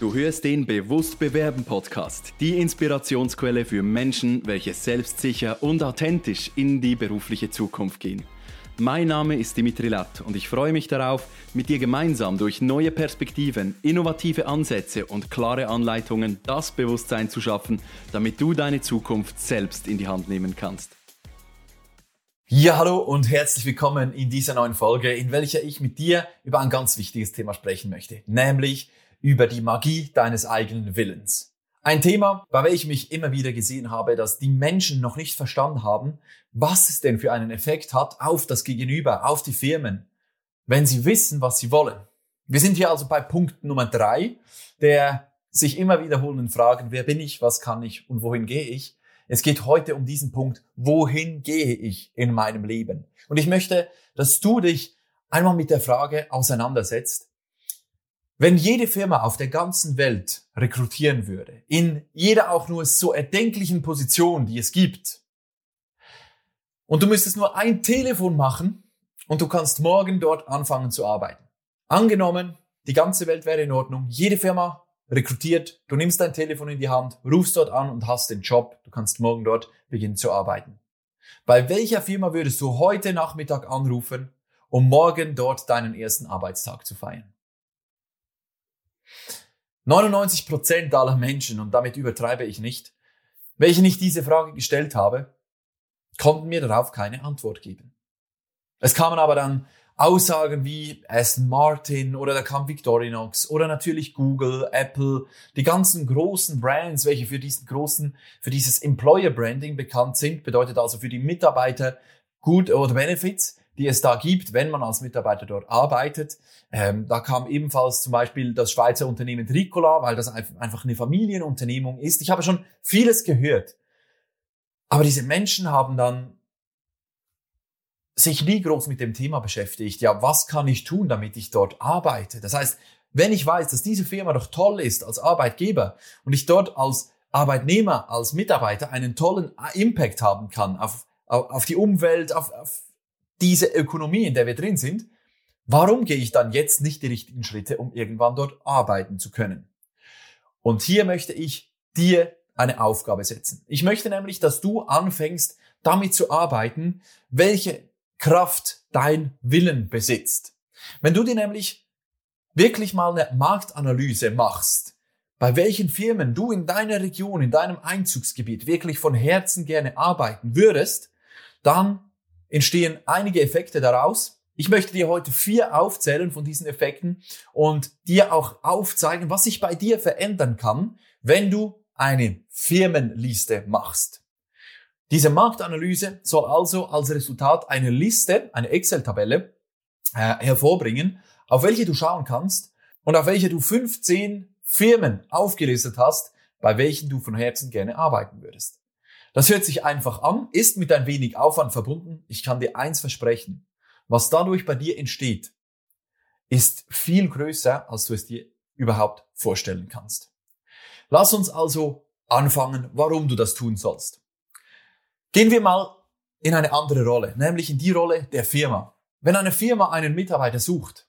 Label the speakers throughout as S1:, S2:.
S1: Du hörst den Bewusst Bewerben Podcast, die Inspirationsquelle für Menschen, welche selbstsicher und authentisch in die berufliche Zukunft gehen. Mein Name ist Dimitri Latt und ich freue mich darauf, mit dir gemeinsam durch neue Perspektiven, innovative Ansätze und klare Anleitungen das Bewusstsein zu schaffen, damit du deine Zukunft selbst in die Hand nehmen kannst.
S2: Ja, hallo und herzlich willkommen in dieser neuen Folge, in welcher ich mit dir über ein ganz wichtiges Thema sprechen möchte, nämlich über die Magie deines eigenen Willens. Ein Thema, bei welchem ich immer wieder gesehen habe, dass die Menschen noch nicht verstanden haben, was es denn für einen Effekt hat auf das Gegenüber, auf die Firmen, wenn sie wissen, was sie wollen. Wir sind hier also bei Punkt Nummer drei, der sich immer wiederholenden Fragen, wer bin ich, was kann ich und wohin gehe ich. Es geht heute um diesen Punkt, wohin gehe ich in meinem Leben? Und ich möchte, dass du dich einmal mit der Frage auseinandersetzt, wenn jede Firma auf der ganzen Welt rekrutieren würde, in jeder auch nur so erdenklichen Position, die es gibt, und du müsstest nur ein Telefon machen und du kannst morgen dort anfangen zu arbeiten. Angenommen, die ganze Welt wäre in Ordnung, jede Firma rekrutiert, du nimmst dein Telefon in die Hand, rufst dort an und hast den Job, du kannst morgen dort beginnen zu arbeiten. Bei welcher Firma würdest du heute Nachmittag anrufen, um morgen dort deinen ersten Arbeitstag zu feiern? 99 Prozent aller Menschen, und damit übertreibe ich nicht, welche ich diese Frage gestellt habe, konnten mir darauf keine Antwort geben. Es kamen aber dann Aussagen wie Aston Martin oder da kam Victorinox oder natürlich Google, Apple, die ganzen großen Brands, welche für diesen großen, für dieses Employer Branding bekannt sind, bedeutet also für die Mitarbeiter Good oder Benefits die es da gibt, wenn man als Mitarbeiter dort arbeitet. Ähm, da kam ebenfalls zum Beispiel das Schweizer Unternehmen Tricola, weil das einfach eine Familienunternehmung ist. Ich habe schon vieles gehört. Aber diese Menschen haben dann sich nie groß mit dem Thema beschäftigt. Ja, was kann ich tun, damit ich dort arbeite? Das heißt, wenn ich weiß, dass diese Firma doch toll ist als Arbeitgeber und ich dort als Arbeitnehmer, als Mitarbeiter einen tollen Impact haben kann auf, auf die Umwelt, auf, auf diese Ökonomie, in der wir drin sind, warum gehe ich dann jetzt nicht die richtigen Schritte, um irgendwann dort arbeiten zu können? Und hier möchte ich dir eine Aufgabe setzen. Ich möchte nämlich, dass du anfängst, damit zu arbeiten, welche Kraft dein Willen besitzt. Wenn du dir nämlich wirklich mal eine Marktanalyse machst, bei welchen Firmen du in deiner Region, in deinem Einzugsgebiet wirklich von Herzen gerne arbeiten würdest, dann entstehen einige Effekte daraus. Ich möchte dir heute vier aufzählen von diesen Effekten und dir auch aufzeigen, was sich bei dir verändern kann, wenn du eine Firmenliste machst. Diese Marktanalyse soll also als Resultat eine Liste, eine Excel-Tabelle äh, hervorbringen, auf welche du schauen kannst und auf welche du 15 Firmen aufgelistet hast, bei welchen du von Herzen gerne arbeiten würdest. Das hört sich einfach an, ist mit ein wenig Aufwand verbunden. Ich kann dir eins versprechen. Was dadurch bei dir entsteht, ist viel größer, als du es dir überhaupt vorstellen kannst. Lass uns also anfangen, warum du das tun sollst. Gehen wir mal in eine andere Rolle, nämlich in die Rolle der Firma. Wenn eine Firma einen Mitarbeiter sucht,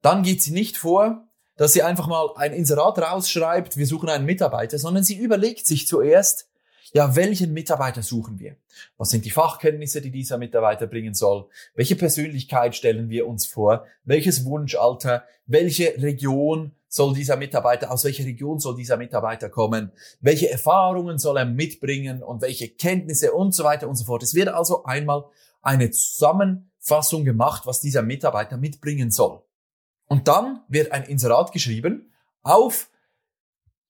S2: dann geht sie nicht vor, dass sie einfach mal ein Inserat rausschreibt, wir suchen einen Mitarbeiter, sondern sie überlegt sich zuerst, ja, welchen Mitarbeiter suchen wir? Was sind die Fachkenntnisse, die dieser Mitarbeiter bringen soll? Welche Persönlichkeit stellen wir uns vor? Welches Wunschalter? Welche Region soll dieser Mitarbeiter, aus welcher Region soll dieser Mitarbeiter kommen? Welche Erfahrungen soll er mitbringen und welche Kenntnisse und so weiter und so fort? Es wird also einmal eine Zusammenfassung gemacht, was dieser Mitarbeiter mitbringen soll. Und dann wird ein Inserat geschrieben auf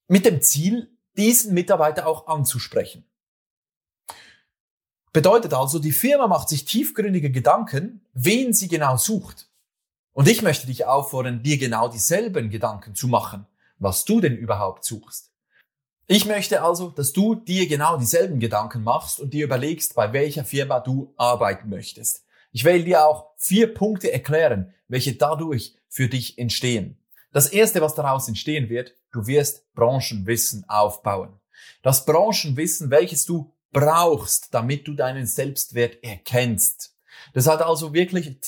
S2: mit dem Ziel, diesen Mitarbeiter auch anzusprechen. Bedeutet also, die Firma macht sich tiefgründige Gedanken, wen sie genau sucht. Und ich möchte dich auffordern, dir genau dieselben Gedanken zu machen, was du denn überhaupt suchst. Ich möchte also, dass du dir genau dieselben Gedanken machst und dir überlegst, bei welcher Firma du arbeiten möchtest. Ich will dir auch vier Punkte erklären, welche dadurch für dich entstehen. Das erste, was daraus entstehen wird, du wirst Branchenwissen aufbauen. Das Branchenwissen, welches du brauchst, damit du deinen Selbstwert erkennst. Das hat also wirklich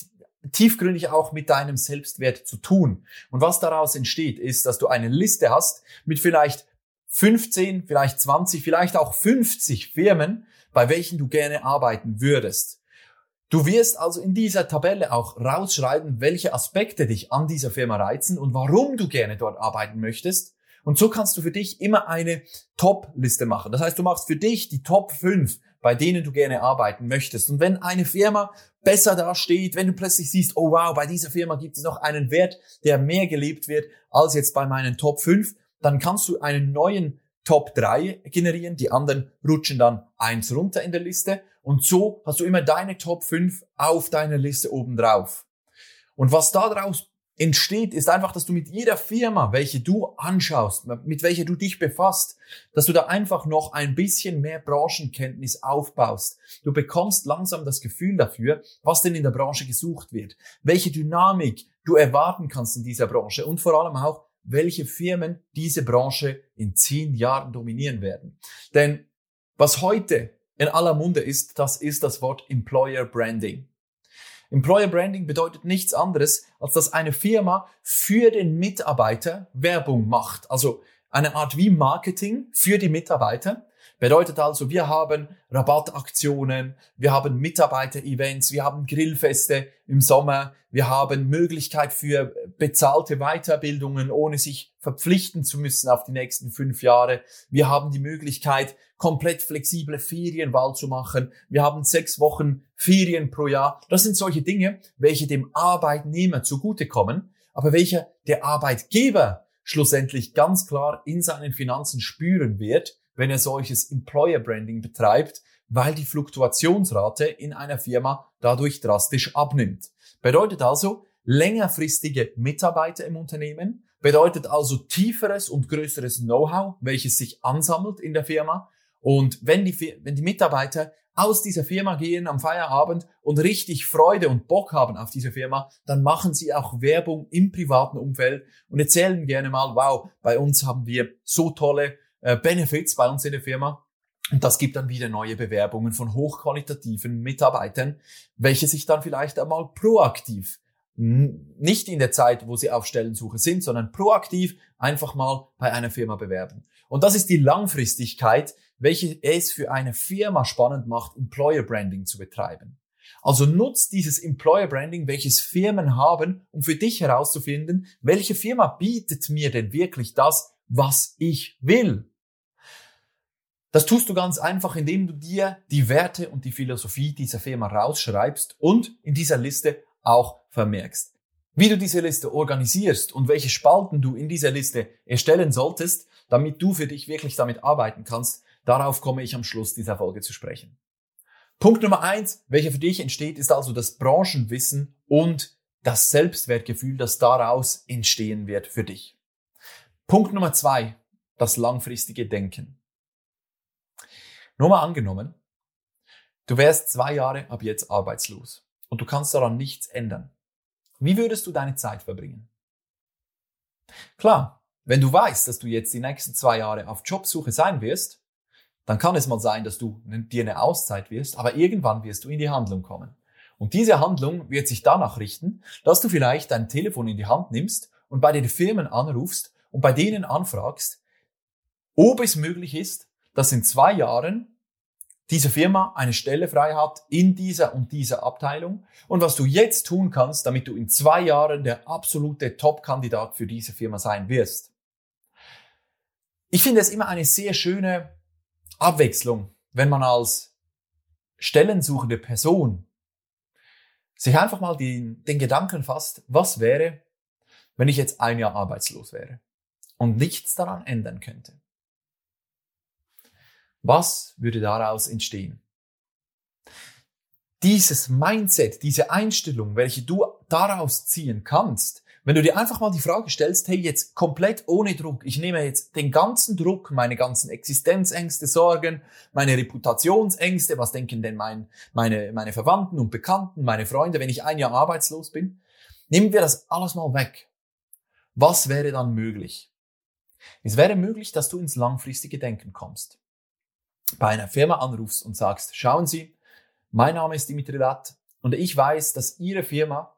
S2: tiefgründig auch mit deinem Selbstwert zu tun. Und was daraus entsteht, ist, dass du eine Liste hast mit vielleicht 15, vielleicht 20, vielleicht auch 50 Firmen, bei welchen du gerne arbeiten würdest. Du wirst also in dieser Tabelle auch rausschreiben, welche Aspekte dich an dieser Firma reizen und warum du gerne dort arbeiten möchtest. Und so kannst du für dich immer eine Top-Liste machen. Das heißt, du machst für dich die Top 5, bei denen du gerne arbeiten möchtest. Und wenn eine Firma besser dasteht, wenn du plötzlich siehst, oh wow, bei dieser Firma gibt es noch einen Wert, der mehr gelebt wird als jetzt bei meinen Top 5, dann kannst du einen neuen Top 3 generieren, die anderen rutschen dann eins runter in der Liste und so hast du immer deine Top 5 auf deiner Liste oben drauf. Und was daraus entsteht, ist einfach, dass du mit jeder Firma, welche du anschaust, mit welcher du dich befasst, dass du da einfach noch ein bisschen mehr Branchenkenntnis aufbaust. Du bekommst langsam das Gefühl dafür, was denn in der Branche gesucht wird, welche Dynamik du erwarten kannst in dieser Branche und vor allem auch, welche Firmen diese Branche in zehn Jahren dominieren werden. Denn was heute in aller Munde ist, das ist das Wort Employer Branding. Employer Branding bedeutet nichts anderes, als dass eine Firma für den Mitarbeiter Werbung macht. Also eine Art wie Marketing für die Mitarbeiter. Bedeutet also, wir haben Rabattaktionen, wir haben Mitarbeiter-Events, wir haben Grillfeste im Sommer, wir haben Möglichkeit für bezahlte Weiterbildungen, ohne sich verpflichten zu müssen auf die nächsten fünf Jahre. Wir haben die Möglichkeit, komplett flexible Ferienwahl zu machen. Wir haben sechs Wochen Ferien pro Jahr. Das sind solche Dinge, welche dem Arbeitnehmer zugutekommen, aber welche der Arbeitgeber schlussendlich ganz klar in seinen Finanzen spüren wird, wenn er solches Employer Branding betreibt, weil die Fluktuationsrate in einer Firma dadurch drastisch abnimmt. Bedeutet also längerfristige Mitarbeiter im Unternehmen, bedeutet also tieferes und größeres Know-how, welches sich ansammelt in der Firma. Und wenn die, wenn die Mitarbeiter aus dieser Firma gehen am Feierabend und richtig Freude und Bock haben auf diese Firma, dann machen sie auch Werbung im privaten Umfeld und erzählen gerne mal, wow, bei uns haben wir so tolle äh, Benefits bei uns in der Firma. Und das gibt dann wieder neue Bewerbungen von hochqualitativen Mitarbeitern, welche sich dann vielleicht einmal proaktiv, nicht in der Zeit, wo sie auf Stellensuche sind, sondern proaktiv einfach mal bei einer Firma bewerben. Und das ist die Langfristigkeit, welche es für eine Firma spannend macht, Employer Branding zu betreiben. Also nutzt dieses Employer Branding, welches Firmen haben, um für dich herauszufinden, welche Firma bietet mir denn wirklich das, was ich will. Das tust du ganz einfach, indem du dir die Werte und die Philosophie dieser Firma rausschreibst und in dieser Liste auch vermerkst. Wie du diese Liste organisierst und welche Spalten du in dieser Liste erstellen solltest, damit du für dich wirklich damit arbeiten kannst, darauf komme ich am Schluss dieser Folge zu sprechen. Punkt Nummer eins, welcher für dich entsteht, ist also das Branchenwissen und das Selbstwertgefühl, das daraus entstehen wird für dich. Punkt Nummer zwei, das langfristige Denken. Nur mal angenommen, du wärst zwei Jahre ab jetzt arbeitslos und du kannst daran nichts ändern. Wie würdest du deine Zeit verbringen? Klar, wenn du weißt, dass du jetzt die nächsten zwei Jahre auf Jobsuche sein wirst, dann kann es mal sein, dass du dir eine Auszeit wirst, aber irgendwann wirst du in die Handlung kommen. Und diese Handlung wird sich danach richten, dass du vielleicht dein Telefon in die Hand nimmst und bei den Firmen anrufst und bei denen anfragst, ob es möglich ist, dass in zwei Jahren diese Firma eine Stelle frei hat in dieser und dieser Abteilung und was du jetzt tun kannst, damit du in zwei Jahren der absolute Top-Kandidat für diese Firma sein wirst. Ich finde es immer eine sehr schöne Abwechslung, wenn man als stellensuchende Person sich einfach mal den, den Gedanken fasst, was wäre, wenn ich jetzt ein Jahr arbeitslos wäre? und nichts daran ändern könnte. Was würde daraus entstehen? Dieses Mindset, diese Einstellung, welche du daraus ziehen kannst, wenn du dir einfach mal die Frage stellst, hey, jetzt komplett ohne Druck, ich nehme jetzt den ganzen Druck, meine ganzen Existenzängste, Sorgen, meine Reputationsängste, was denken denn mein, meine, meine Verwandten und Bekannten, meine Freunde, wenn ich ein Jahr arbeitslos bin, nehmen wir das alles mal weg. Was wäre dann möglich? Es wäre möglich, dass du ins langfristige Denken kommst. Bei einer Firma anrufst und sagst, schauen Sie, mein Name ist Dimitri Latt und ich weiß, dass Ihre Firma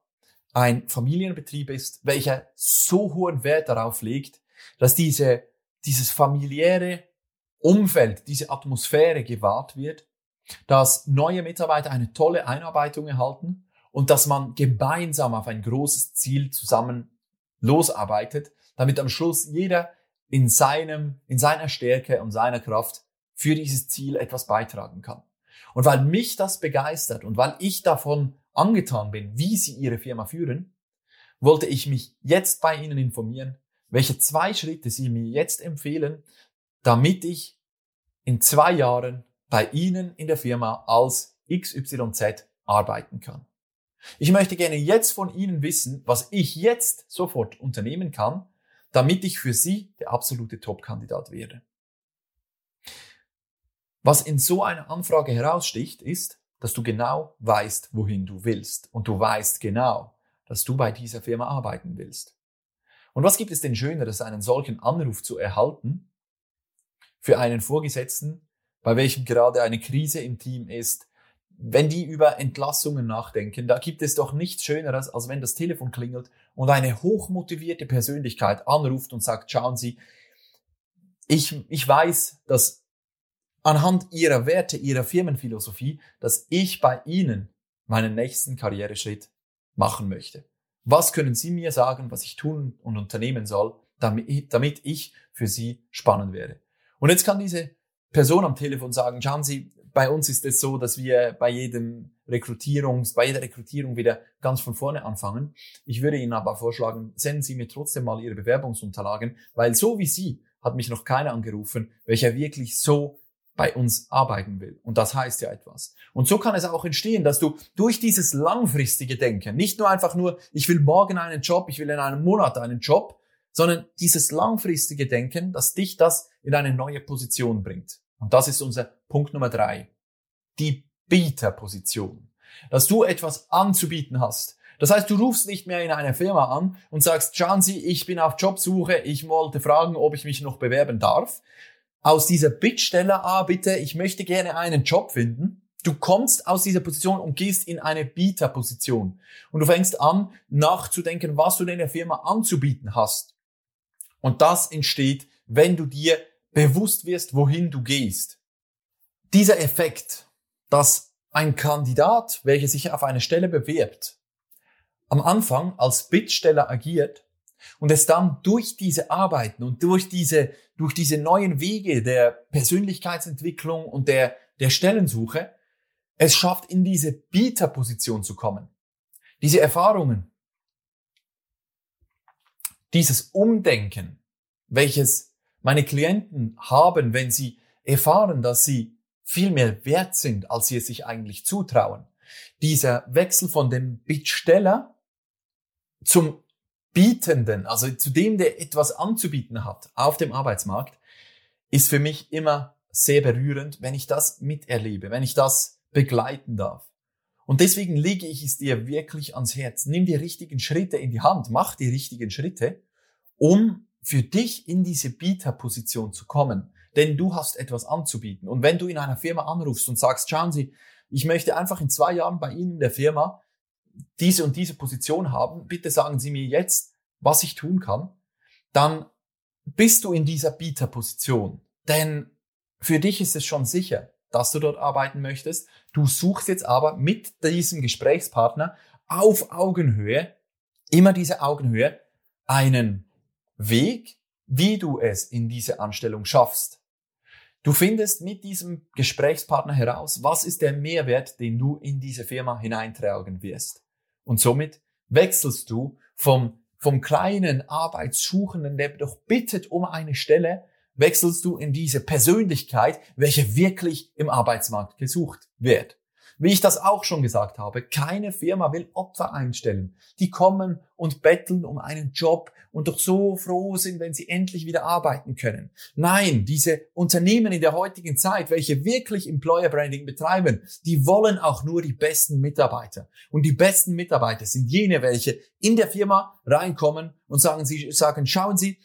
S2: ein Familienbetrieb ist, welcher so hohen Wert darauf legt, dass diese, dieses familiäre Umfeld, diese Atmosphäre gewahrt wird, dass neue Mitarbeiter eine tolle Einarbeitung erhalten und dass man gemeinsam auf ein großes Ziel zusammen losarbeitet, damit am Schluss jeder in seinem, in seiner Stärke und seiner Kraft für dieses Ziel etwas beitragen kann. Und weil mich das begeistert und weil ich davon angetan bin, wie Sie Ihre Firma führen, wollte ich mich jetzt bei Ihnen informieren, welche zwei Schritte Sie mir jetzt empfehlen, damit ich in zwei Jahren bei Ihnen in der Firma als XYZ arbeiten kann. Ich möchte gerne jetzt von Ihnen wissen, was ich jetzt sofort unternehmen kann, damit ich für Sie der absolute Top-Kandidat werde. Was in so einer Anfrage heraussticht, ist, dass du genau weißt, wohin du willst. Und du weißt genau, dass du bei dieser Firma arbeiten willst. Und was gibt es denn Schöneres, einen solchen Anruf zu erhalten für einen Vorgesetzten, bei welchem gerade eine Krise im Team ist, wenn die über Entlassungen nachdenken, da gibt es doch nichts Schöneres, als wenn das Telefon klingelt und eine hochmotivierte Persönlichkeit anruft und sagt, schauen Sie, ich, ich weiß, dass anhand Ihrer Werte, Ihrer Firmenphilosophie, dass ich bei Ihnen meinen nächsten Karriereschritt machen möchte. Was können Sie mir sagen, was ich tun und unternehmen soll, damit, ich für Sie spannend werde? Und jetzt kann diese Person am Telefon sagen, schauen Sie, bei uns ist es so, dass wir bei jedem Rekrutierungs, bei jeder Rekrutierung wieder ganz von vorne anfangen. Ich würde Ihnen aber vorschlagen, senden Sie mir trotzdem mal Ihre Bewerbungsunterlagen, weil so wie Sie hat mich noch keiner angerufen, welcher wirklich so bei uns arbeiten will. Und das heißt ja etwas. Und so kann es auch entstehen, dass du durch dieses langfristige Denken, nicht nur einfach nur, ich will morgen einen Job, ich will in einem Monat einen Job, sondern dieses langfristige Denken, dass dich das in eine neue Position bringt. Und das ist unser Punkt Nummer drei. Die Bieterposition. Dass du etwas anzubieten hast. Das heißt, du rufst nicht mehr in eine Firma an und sagst, schauen Sie, ich bin auf Jobsuche, ich wollte fragen, ob ich mich noch bewerben darf. Aus dieser Bittstelle, ah, bitte, ich möchte gerne einen Job finden. Du kommst aus dieser Position und gehst in eine Bieterposition. Und du fängst an, nachzudenken, was du in der Firma anzubieten hast. Und das entsteht, wenn du dir bewusst wirst, wohin du gehst. Dieser Effekt, dass ein Kandidat, welcher sich auf eine Stelle bewirbt, am Anfang als Bittsteller agiert und es dann durch diese Arbeiten und durch diese, durch diese neuen Wege der Persönlichkeitsentwicklung und der, der Stellensuche es schafft, in diese Bieterposition zu kommen. Diese Erfahrungen, dieses Umdenken, welches meine Klienten haben, wenn sie erfahren, dass sie viel mehr wert sind, als sie es sich eigentlich zutrauen. Dieser Wechsel von dem Bittsteller zum Bietenden, also zu dem, der etwas anzubieten hat auf dem Arbeitsmarkt, ist für mich immer sehr berührend, wenn ich das miterlebe, wenn ich das begleiten darf. Und deswegen lege ich es dir wirklich ans Herz. Nimm die richtigen Schritte in die Hand, mach die richtigen Schritte, um für dich in diese Bieterposition zu kommen, denn du hast etwas anzubieten. Und wenn du in einer Firma anrufst und sagst, schauen Sie, ich möchte einfach in zwei Jahren bei Ihnen in der Firma diese und diese Position haben, bitte sagen Sie mir jetzt, was ich tun kann, dann bist du in dieser Bieterposition. Denn für dich ist es schon sicher, dass du dort arbeiten möchtest. Du suchst jetzt aber mit diesem Gesprächspartner auf Augenhöhe, immer diese Augenhöhe, einen Weg, wie du es in diese Anstellung schaffst. Du findest mit diesem Gesprächspartner heraus, was ist der Mehrwert, den du in diese Firma hineintragen wirst. Und somit wechselst du vom, vom kleinen Arbeitssuchenden, der doch bittet um eine Stelle, wechselst du in diese Persönlichkeit, welche wirklich im Arbeitsmarkt gesucht wird. Wie ich das auch schon gesagt habe, keine Firma will Opfer einstellen. Die kommen und betteln um einen Job und doch so froh sind, wenn sie endlich wieder arbeiten können. Nein, diese Unternehmen in der heutigen Zeit, welche wirklich Employer Branding betreiben, die wollen auch nur die besten Mitarbeiter. Und die besten Mitarbeiter sind jene, welche in der Firma reinkommen und sagen, sie sagen, schauen Sie,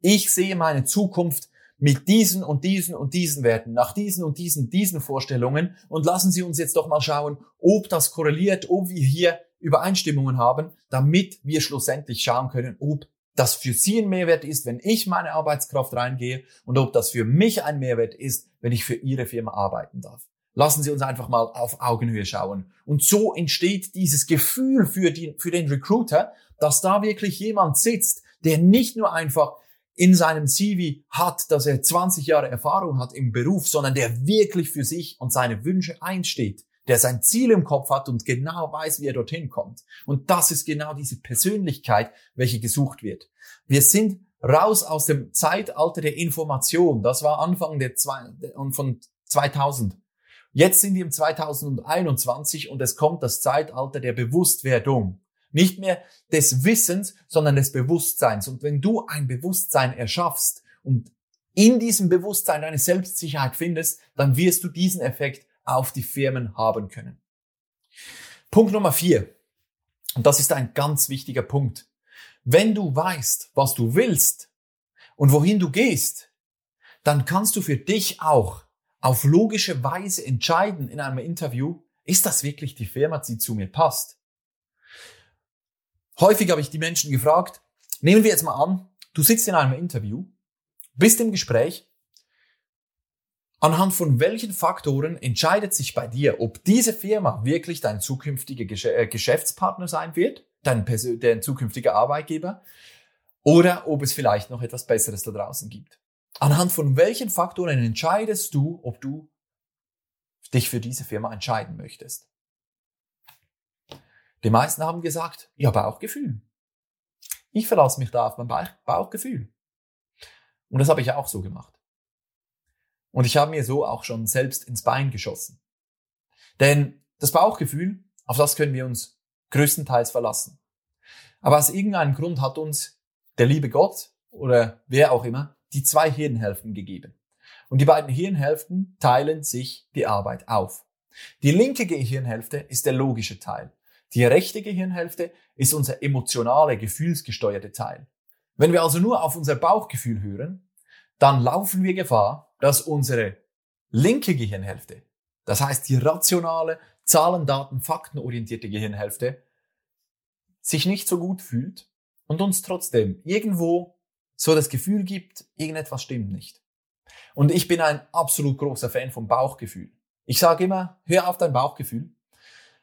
S2: ich sehe meine Zukunft mit diesen und diesen und diesen Werten, nach diesen und diesen, diesen Vorstellungen und lassen Sie uns jetzt doch mal schauen, ob das korreliert, ob wir hier Übereinstimmungen haben, damit wir schlussendlich schauen können, ob das für Sie ein Mehrwert ist, wenn ich meine Arbeitskraft reingehe und ob das für mich ein Mehrwert ist, wenn ich für Ihre Firma arbeiten darf. Lassen Sie uns einfach mal auf Augenhöhe schauen. Und so entsteht dieses Gefühl für, die, für den Recruiter, dass da wirklich jemand sitzt, der nicht nur einfach in seinem CV hat, dass er 20 Jahre Erfahrung hat im Beruf, sondern der wirklich für sich und seine Wünsche einsteht, der sein Ziel im Kopf hat und genau weiß, wie er dorthin kommt. Und das ist genau diese Persönlichkeit, welche gesucht wird. Wir sind raus aus dem Zeitalter der Information. Das war Anfang der zwei, von 2000. Jetzt sind wir im 2021 und es kommt das Zeitalter der Bewusstwerdung. Nicht mehr des Wissens, sondern des Bewusstseins. Und wenn du ein Bewusstsein erschaffst und in diesem Bewusstsein deine Selbstsicherheit findest, dann wirst du diesen Effekt auf die Firmen haben können. Punkt Nummer vier. Und das ist ein ganz wichtiger Punkt. Wenn du weißt, was du willst und wohin du gehst, dann kannst du für dich auch auf logische Weise entscheiden in einem Interview, ist das wirklich die Firma, die zu mir passt? Häufig habe ich die Menschen gefragt, nehmen wir jetzt mal an, du sitzt in einem Interview, bist im Gespräch, anhand von welchen Faktoren entscheidet sich bei dir, ob diese Firma wirklich dein zukünftiger äh, Geschäftspartner sein wird, dein, dein zukünftiger Arbeitgeber, oder ob es vielleicht noch etwas Besseres da draußen gibt. Anhand von welchen Faktoren entscheidest du, ob du dich für diese Firma entscheiden möchtest? Die meisten haben gesagt, ja, Bauchgefühl. Ich verlasse mich da auf mein Bauchgefühl. Und das habe ich auch so gemacht. Und ich habe mir so auch schon selbst ins Bein geschossen. Denn das Bauchgefühl, auf das können wir uns größtenteils verlassen. Aber aus irgendeinem Grund hat uns der liebe Gott oder wer auch immer die zwei Hirnhälften gegeben. Und die beiden Hirnhälften teilen sich die Arbeit auf. Die linke Gehirnhälfte ist der logische Teil. Die rechte Gehirnhälfte ist unser emotionale, gefühlsgesteuerte Teil. Wenn wir also nur auf unser Bauchgefühl hören, dann laufen wir Gefahr, dass unsere linke Gehirnhälfte, das heißt die rationale, Zahlen, Daten, Faktenorientierte Gehirnhälfte, sich nicht so gut fühlt und uns trotzdem irgendwo so das Gefühl gibt, irgendetwas stimmt nicht. Und ich bin ein absolut großer Fan vom Bauchgefühl. Ich sage immer, hör auf dein Bauchgefühl.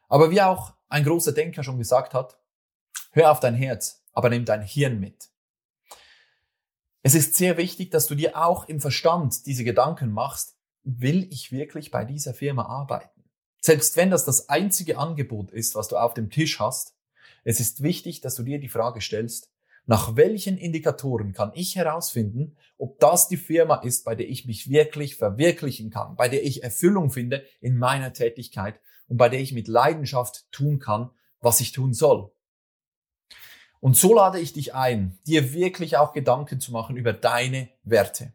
S2: Aber wie auch ein großer Denker schon gesagt hat, hör auf dein Herz, aber nimm dein Hirn mit. Es ist sehr wichtig, dass du dir auch im Verstand diese Gedanken machst, will ich wirklich bei dieser Firma arbeiten? Selbst wenn das das einzige Angebot ist, was du auf dem Tisch hast, es ist wichtig, dass du dir die Frage stellst, nach welchen Indikatoren kann ich herausfinden, ob das die Firma ist, bei der ich mich wirklich verwirklichen kann, bei der ich Erfüllung finde in meiner Tätigkeit und bei der ich mit Leidenschaft tun kann, was ich tun soll. Und so lade ich dich ein, dir wirklich auch Gedanken zu machen über deine Werte.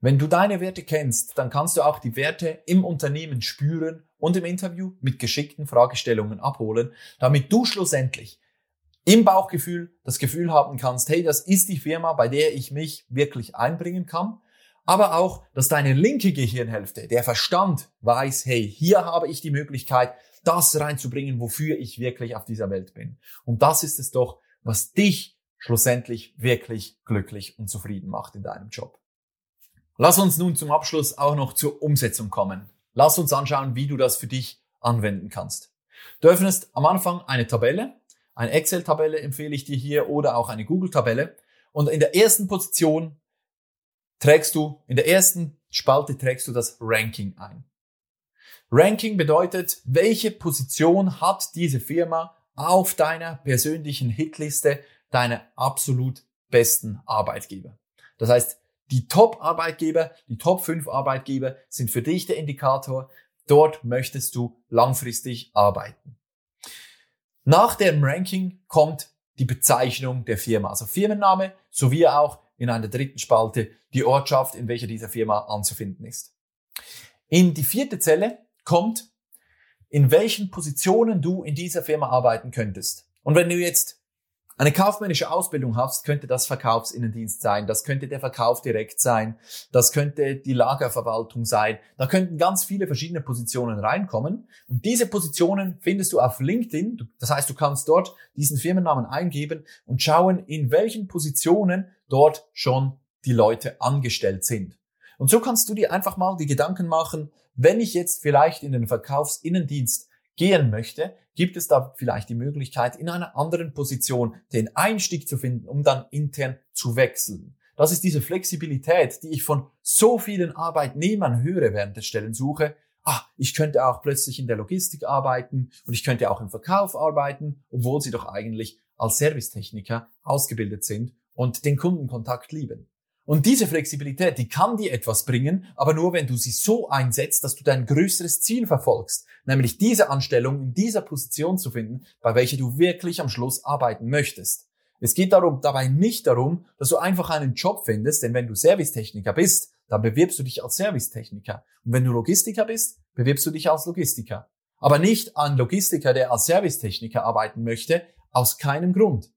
S2: Wenn du deine Werte kennst, dann kannst du auch die Werte im Unternehmen spüren und im Interview mit geschickten Fragestellungen abholen, damit du schlussendlich im Bauchgefühl das Gefühl haben kannst, hey, das ist die Firma, bei der ich mich wirklich einbringen kann aber auch, dass deine linke Gehirnhälfte, der Verstand, weiß, hey, hier habe ich die Möglichkeit, das reinzubringen, wofür ich wirklich auf dieser Welt bin. Und das ist es doch, was dich schlussendlich wirklich glücklich und zufrieden macht in deinem Job. Lass uns nun zum Abschluss auch noch zur Umsetzung kommen. Lass uns anschauen, wie du das für dich anwenden kannst. Du öffnest am Anfang eine Tabelle, eine Excel-Tabelle empfehle ich dir hier oder auch eine Google-Tabelle. Und in der ersten Position trägst du, in der ersten Spalte trägst du das Ranking ein. Ranking bedeutet, welche Position hat diese Firma auf deiner persönlichen Hitliste deiner absolut besten Arbeitgeber. Das heißt, die Top-Arbeitgeber, die Top 5 Arbeitgeber sind für dich der Indikator. Dort möchtest du langfristig arbeiten. Nach dem Ranking kommt die Bezeichnung der Firma, also Firmenname sowie auch in einer dritten Spalte die Ortschaft, in welcher diese Firma anzufinden ist. In die vierte Zelle kommt, in welchen Positionen du in dieser Firma arbeiten könntest. Und wenn du jetzt eine kaufmännische Ausbildung hast, könnte das Verkaufsinnendienst sein, das könnte der Verkauf direkt sein, das könnte die Lagerverwaltung sein. Da könnten ganz viele verschiedene Positionen reinkommen. Und diese Positionen findest du auf LinkedIn. Das heißt, du kannst dort diesen Firmennamen eingeben und schauen, in welchen Positionen dort schon die Leute angestellt sind. Und so kannst du dir einfach mal die Gedanken machen, wenn ich jetzt vielleicht in den Verkaufsinnendienst gehen möchte, gibt es da vielleicht die Möglichkeit, in einer anderen Position den Einstieg zu finden, um dann intern zu wechseln. Das ist diese Flexibilität, die ich von so vielen Arbeitnehmern höre während der Stellensuche. Ah, ich könnte auch plötzlich in der Logistik arbeiten und ich könnte auch im Verkauf arbeiten, obwohl sie doch eigentlich als Servicetechniker ausgebildet sind und den Kundenkontakt lieben. Und diese Flexibilität, die kann dir etwas bringen, aber nur wenn du sie so einsetzt, dass du dein größeres Ziel verfolgst, nämlich diese Anstellung in dieser Position zu finden, bei welcher du wirklich am Schluss arbeiten möchtest. Es geht darum, dabei nicht darum, dass du einfach einen Job findest, denn wenn du Servicetechniker bist, dann bewirbst du dich als Servicetechniker. Und wenn du Logistiker bist, bewirbst du dich als Logistiker. Aber nicht ein Logistiker, der als Servicetechniker arbeiten möchte, aus keinem Grund.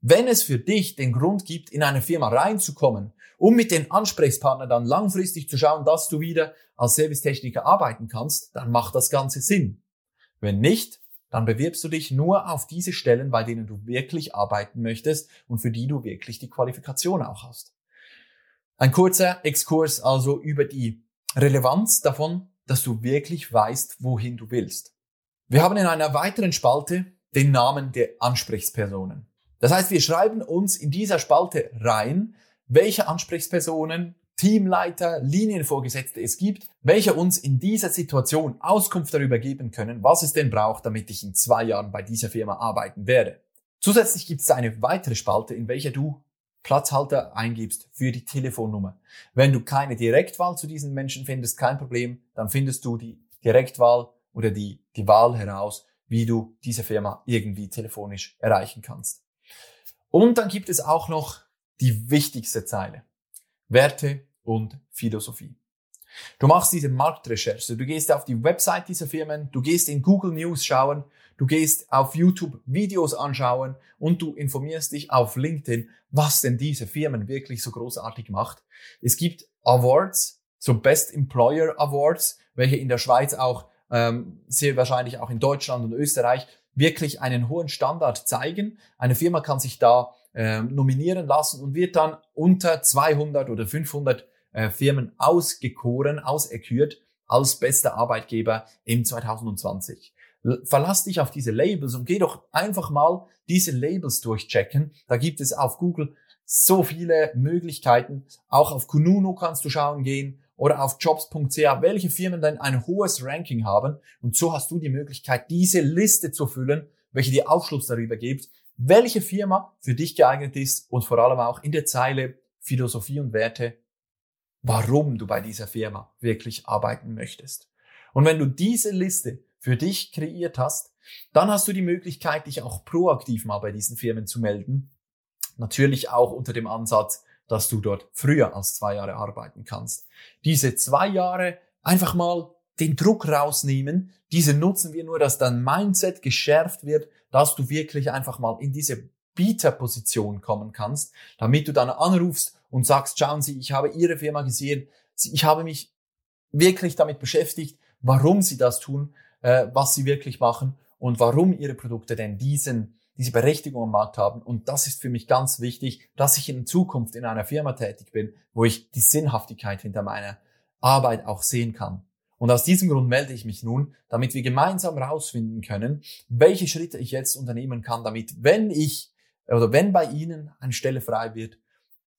S2: Wenn es für dich den Grund gibt, in eine Firma reinzukommen, um mit den Ansprechpartnern dann langfristig zu schauen, dass du wieder als Servicetechniker arbeiten kannst, dann macht das Ganze Sinn. Wenn nicht, dann bewirbst du dich nur auf diese Stellen, bei denen du wirklich arbeiten möchtest und für die du wirklich die Qualifikation auch hast. Ein kurzer Exkurs also über die Relevanz davon, dass du wirklich weißt, wohin du willst. Wir haben in einer weiteren Spalte den Namen der Ansprechpersonen. Das heißt, wir schreiben uns in dieser Spalte rein, welche Ansprechpersonen, Teamleiter, Linienvorgesetzte es gibt, welche uns in dieser Situation Auskunft darüber geben können, was es denn braucht, damit ich in zwei Jahren bei dieser Firma arbeiten werde. Zusätzlich gibt es eine weitere Spalte, in welcher du Platzhalter eingibst für die Telefonnummer. Wenn du keine Direktwahl zu diesen Menschen findest, kein Problem, dann findest du die Direktwahl oder die, die Wahl heraus, wie du diese Firma irgendwie telefonisch erreichen kannst. Und dann gibt es auch noch die wichtigste Zeile. Werte und Philosophie. Du machst diese Marktrecherche, du gehst auf die Website dieser Firmen, du gehst in Google News schauen, du gehst auf YouTube Videos anschauen und du informierst dich auf LinkedIn, was denn diese Firmen wirklich so großartig macht. Es gibt Awards, so Best Employer Awards, welche in der Schweiz auch ähm, sehr wahrscheinlich auch in Deutschland und Österreich wirklich einen hohen Standard zeigen. Eine Firma kann sich da äh, nominieren lassen und wird dann unter 200 oder 500 äh, Firmen ausgekoren, auserkürt als bester Arbeitgeber im 2020. Verlass dich auf diese Labels und geh doch einfach mal diese Labels durchchecken. Da gibt es auf Google so viele Möglichkeiten. Auch auf Kununu kannst du schauen gehen oder auf jobs.ca, welche Firmen denn ein hohes Ranking haben. Und so hast du die Möglichkeit, diese Liste zu füllen, welche dir Aufschluss darüber gibt, welche Firma für dich geeignet ist und vor allem auch in der Zeile Philosophie und Werte, warum du bei dieser Firma wirklich arbeiten möchtest. Und wenn du diese Liste für dich kreiert hast, dann hast du die Möglichkeit, dich auch proaktiv mal bei diesen Firmen zu melden. Natürlich auch unter dem Ansatz, dass du dort früher als zwei Jahre arbeiten kannst. Diese zwei Jahre einfach mal den Druck rausnehmen. Diese nutzen wir nur, dass dein Mindset geschärft wird, dass du wirklich einfach mal in diese Bieterposition kommen kannst, damit du dann anrufst und sagst, schauen Sie, ich habe Ihre Firma gesehen, ich habe mich wirklich damit beschäftigt, warum Sie das tun, äh, was Sie wirklich machen und warum Ihre Produkte denn diesen diese Berechtigung am Markt haben. Und das ist für mich ganz wichtig, dass ich in Zukunft in einer Firma tätig bin, wo ich die Sinnhaftigkeit hinter meiner Arbeit auch sehen kann. Und aus diesem Grund melde ich mich nun, damit wir gemeinsam herausfinden können, welche Schritte ich jetzt unternehmen kann, damit, wenn ich oder wenn bei Ihnen eine Stelle frei wird,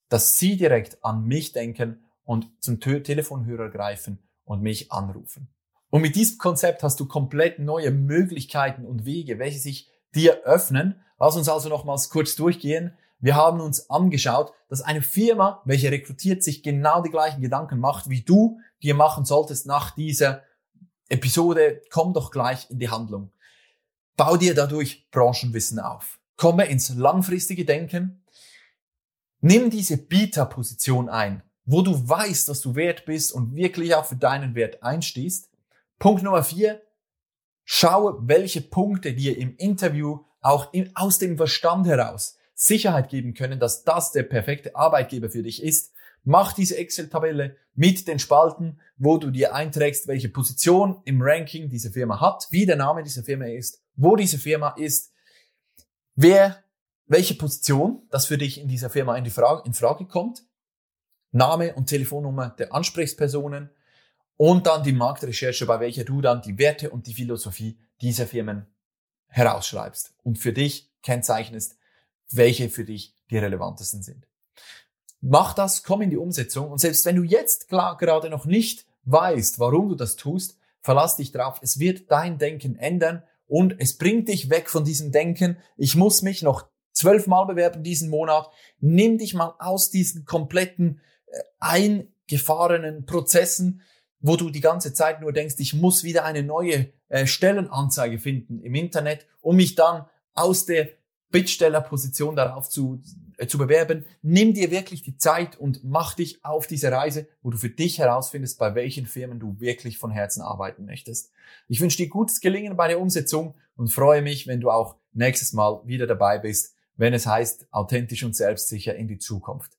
S2: dass Sie direkt an mich denken und zum Telefonhörer greifen und mich anrufen. Und mit diesem Konzept hast du komplett neue Möglichkeiten und Wege, welche sich dir öffnen. Lass uns also nochmals kurz durchgehen. Wir haben uns angeschaut, dass eine Firma, welche rekrutiert, sich genau die gleichen Gedanken macht, wie du dir machen solltest nach dieser Episode. Komm doch gleich in die Handlung. Bau dir dadurch Branchenwissen auf. Komme ins langfristige Denken. Nimm diese Bieterposition ein, wo du weißt, dass du wert bist und wirklich auch für deinen Wert einstehst. Punkt Nummer vier, Schaue, welche Punkte dir im Interview auch aus dem Verstand heraus Sicherheit geben können, dass das der perfekte Arbeitgeber für dich ist. Mach diese Excel-Tabelle mit den Spalten, wo du dir einträgst, welche Position im Ranking diese Firma hat, wie der Name dieser Firma ist, wo diese Firma ist, wer, welche Position das für dich in dieser Firma in, Frage, in Frage kommt, Name und Telefonnummer der Ansprechpersonen und dann die Marktrecherche, bei welcher du dann die Werte und die Philosophie dieser Firmen herausschreibst und für dich kennzeichnest, welche für dich die relevantesten sind. Mach das, komm in die Umsetzung und selbst wenn du jetzt klar gerade noch nicht weißt, warum du das tust, verlass dich drauf. Es wird dein Denken ändern und es bringt dich weg von diesem Denken. Ich muss mich noch zwölfmal bewerben diesen Monat. Nimm dich mal aus diesen kompletten äh, eingefahrenen Prozessen, wo du die ganze Zeit nur denkst, ich muss wieder eine neue äh, Stellenanzeige finden im Internet, um mich dann aus der Bittstellerposition darauf zu, äh, zu bewerben. Nimm dir wirklich die Zeit und mach dich auf diese Reise, wo du für dich herausfindest, bei welchen Firmen du wirklich von Herzen arbeiten möchtest. Ich wünsche dir gutes Gelingen bei der Umsetzung und freue mich, wenn du auch nächstes Mal wieder dabei bist, wenn es heißt, authentisch und selbstsicher in die Zukunft.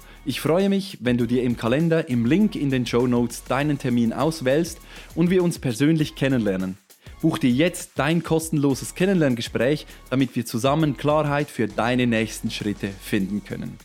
S1: Ich freue mich, wenn du dir im Kalender im Link in den Show Notes deinen Termin auswählst und wir uns persönlich kennenlernen. Buch dir jetzt dein kostenloses Kennenlerngespräch, damit wir zusammen Klarheit für deine nächsten Schritte finden können.